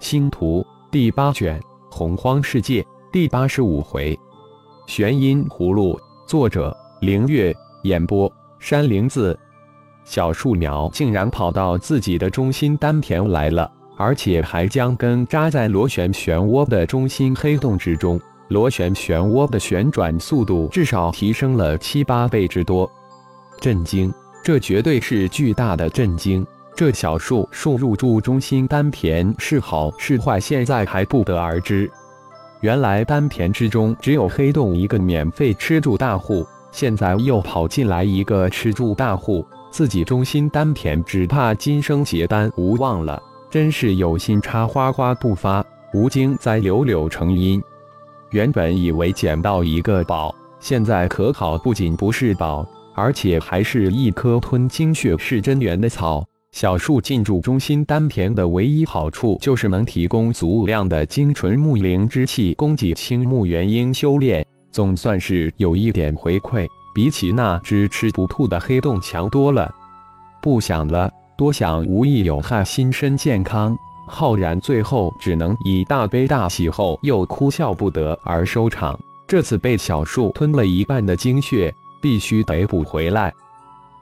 星图第八卷洪荒世界第八十五回，玄音葫芦，作者凌月，演播山灵子。小树苗竟然跑到自己的中心丹田来了，而且还将根扎在螺旋漩涡的中心黑洞之中。螺旋漩涡的旋转速度至少提升了七八倍之多，震惊！这绝对是巨大的震惊。这小树树入住中心丹田是好是坏，现在还不得而知。原来丹田之中只有黑洞一个免费吃住大户，现在又跑进来一个吃住大户，自己中心丹田只怕今生结丹无望了。真是有心插花花不发，无精栽柳柳成荫。原本以为捡到一个宝，现在可好，不仅不是宝，而且还是一颗吞精血是真元的草。小树进驻中心丹田的唯一好处，就是能提供足量的精纯木灵之气，供给青木元婴修炼，总算是有一点回馈，比起那只吃不吐的黑洞强多了。不想了，多想无益有害心身健康。浩然最后只能以大悲大喜后又哭笑不得而收场。这次被小树吞了一半的精血，必须得补回来。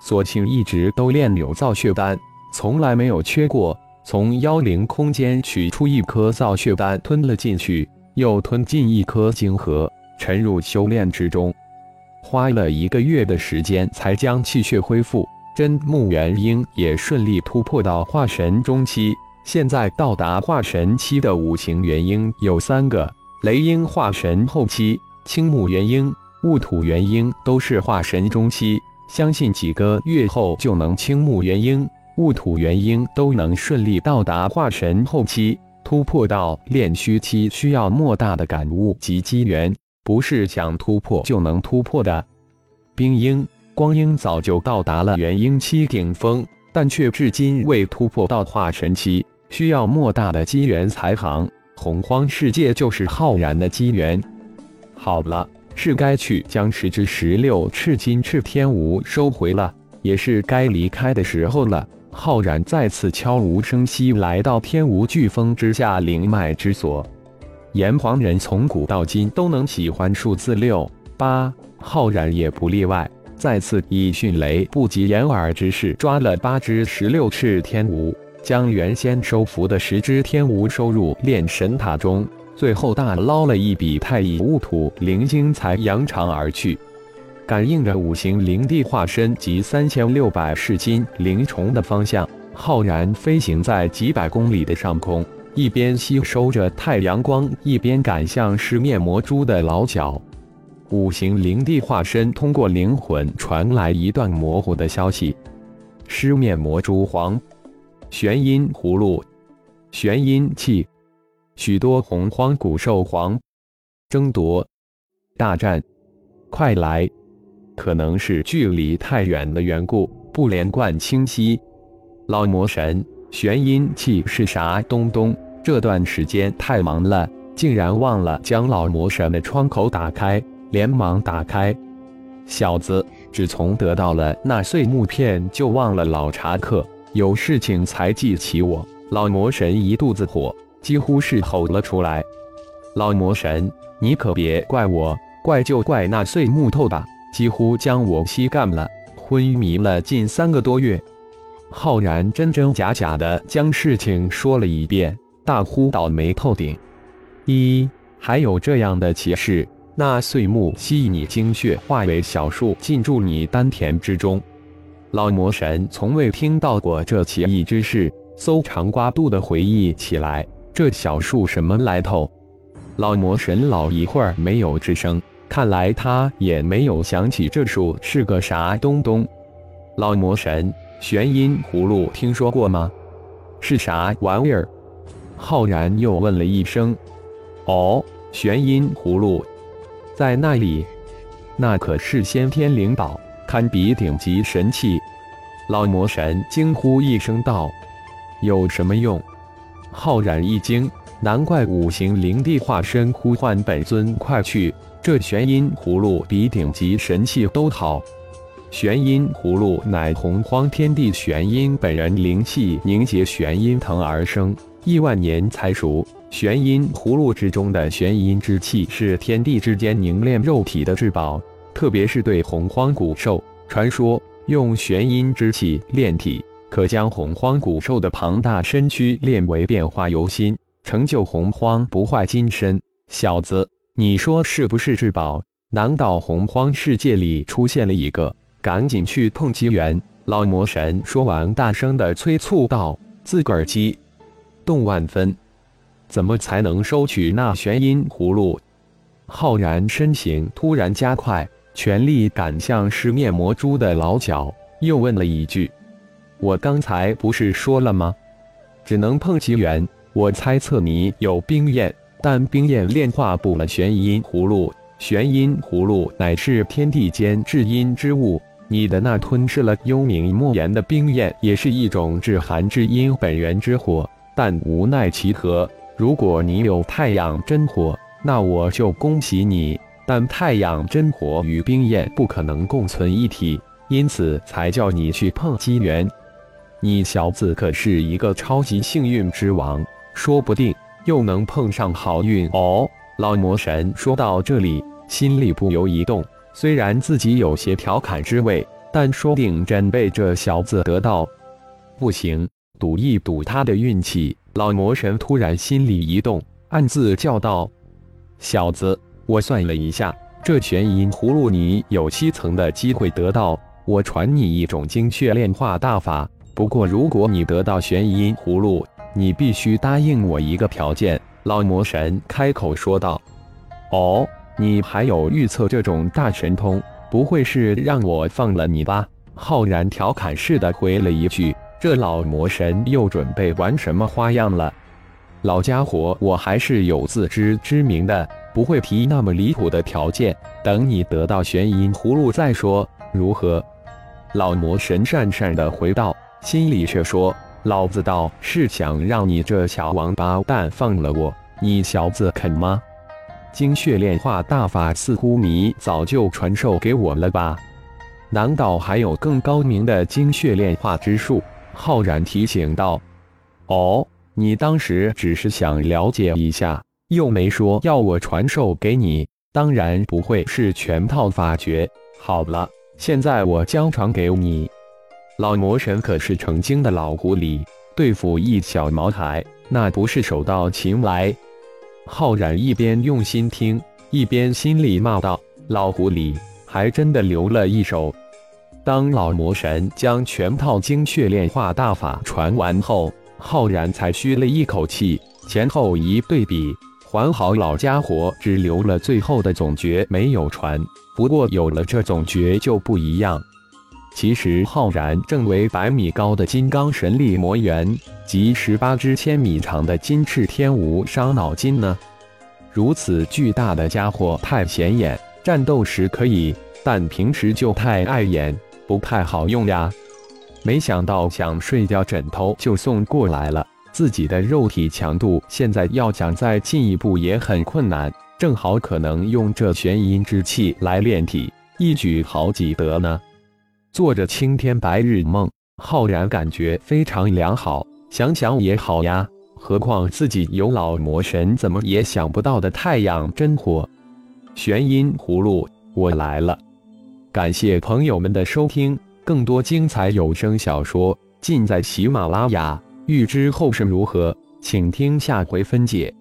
索性一直都炼有造血丹。从来没有缺过。从妖灵空间取出一颗造血丹，吞了进去，又吞进一颗晶核，沉入修炼之中。花了一个月的时间，才将气血恢复。真木元婴也顺利突破到化神中期。现在到达化神期的五行元婴有三个：雷婴化神后期，青木元婴、雾土元婴都是化神中期。相信几个月后就能青木元婴。雾土元婴都能顺利到达化神后期，突破到炼虚期需要莫大的感悟及机缘，不是想突破就能突破的。冰鹰、光鹰早就到达了元婴期顶峰，但却至今未突破到化神期，需要莫大的机缘才行。洪荒世界就是浩然的机缘。好了，是该去将十之十六赤金赤天吴收回了，也是该离开的时候了。浩然再次悄无声息来到天无巨峰之下灵脉之所。炎黄人从古到今都能喜欢数字六八，浩然也不例外。再次以迅雷不及掩耳之势抓了八只十六翅天蜈，将原先收服的十只天蜈收入炼神塔中，最后大捞了一笔太乙戊土灵晶，才扬长而去。感应着五行灵帝化身及三千六百噬金灵虫的方向，浩然飞行在几百公里的上空，一边吸收着太阳光，一边赶向尸灭魔蛛的老脚。五行灵帝化身通过灵魂传来一段模糊的消息：尸面魔蛛黄，玄阴葫芦，玄阴气，许多洪荒古兽黄，争夺大战，快来！可能是距离太远的缘故，不连贯清晰。老魔神，玄阴气是啥东东？这段时间太忙了，竟然忘了将老魔神的窗口打开，连忙打开。小子，只从得到了那碎木片就忘了老茶客，有事情才记起我。老魔神一肚子火，几乎是吼了出来。老魔神，你可别怪我，怪就怪那碎木头吧。几乎将我吸干了，昏迷了近三个多月。浩然真真假假的将事情说了一遍，大呼倒霉透顶。一还有这样的奇事？那碎木吸你精血，化为小树进驻你丹田之中。老魔神从未听到过这奇异之事，搜肠刮肚的回忆起来，这小树什么来头？老魔神老一会儿没有吱声。看来他也没有想起这树是个啥东东。老魔神，玄阴葫芦听说过吗？是啥玩意儿？浩然又问了一声。哦，玄阴葫芦，在那里，那可是先天灵宝，堪比顶级神器。老魔神惊呼一声道：“有什么用？”浩然一惊，难怪五行灵帝化身呼唤本尊快去。这玄阴葫芦比顶级神器都好。玄阴葫芦乃洪荒天地玄阴本人灵气凝结玄阴藤而生，亿万年才熟。玄阴葫芦之中的玄阴之气是天地之间凝练肉体的至宝，特别是对洪荒古兽，传说用玄阴之气炼体，可将洪荒古兽的庞大身躯炼为变化由心，成就洪荒不坏金身。小子，你说是不是至宝？难道洪荒世界里出现了一个？赶紧去碰机缘！老魔神说完，大声的催促道：“自个儿激动万分。”怎么才能收取那玄阴葫芦？浩然身形突然加快，全力赶向是面魔蛛的老脚，又问了一句：“我刚才不是说了吗？只能碰机缘。我猜测你有冰焰，但冰焰炼化不了玄阴葫芦。玄阴葫芦乃是天地间至阴之物，你的那吞噬了幽冥莫言的冰焰，也是一种至寒至阴本源之火。但无奈其何。”如果你有太阳真火，那我就恭喜你。但太阳真火与冰焰不可能共存一体，因此才叫你去碰机缘。你小子可是一个超级幸运之王，说不定又能碰上好运哦。老魔神说到这里，心里不由一动。虽然自己有些调侃之味，但说不定真被这小子得到。不行，赌一赌他的运气。老魔神突然心里一动，暗自叫道：“小子，我算了一下，这玄阴葫芦你有七层的机会得到。我传你一种精血炼化大法，不过如果你得到玄阴葫芦，你必须答应我一个条件。”老魔神开口说道：“哦，你还有预测这种大神通？不会是让我放了你吧？”浩然调侃似的回了一句。这老魔神又准备玩什么花样了？老家伙，我还是有自知之明的，不会提那么离谱的条件。等你得到玄阴葫芦再说，如何？老魔神讪讪的回道，心里却说：老子倒是想让你这小王八蛋放了我，你小子肯吗？精血炼化大法似乎你早就传授给我了吧？难道还有更高明的精血炼化之术？浩然提醒道：“哦，你当时只是想了解一下，又没说要我传授给你，当然不会是全套法诀。好了，现在我将传给你。”老魔神可是成精的老狐狸，对付一小毛孩，那不是手到擒来。浩然一边用心听，一边心里骂道：“老狐狸，还真的留了一手。”当老魔神将全套精血炼化大法传完后，浩然才吁了一口气，前后一对比，还好老家伙只留了最后的总诀没有传。不过有了这总诀就不一样。其实浩然正为百米高的金刚神力魔猿及十八只千米长的金翅天蜈伤脑筋呢。如此巨大的家伙太显眼，战斗时可以，但平时就太碍眼。不太好用呀，没想到想睡觉枕头就送过来了。自己的肉体强度现在要想再进一步也很困难，正好可能用这玄阴之气来炼体，一举好几得呢。做着青天白日梦，浩然感觉非常良好。想想也好呀，何况自己有老魔神怎么也想不到的太阳真火。玄阴葫芦，我来了。感谢朋友们的收听，更多精彩有声小说尽在喜马拉雅。欲知后事如何，请听下回分解。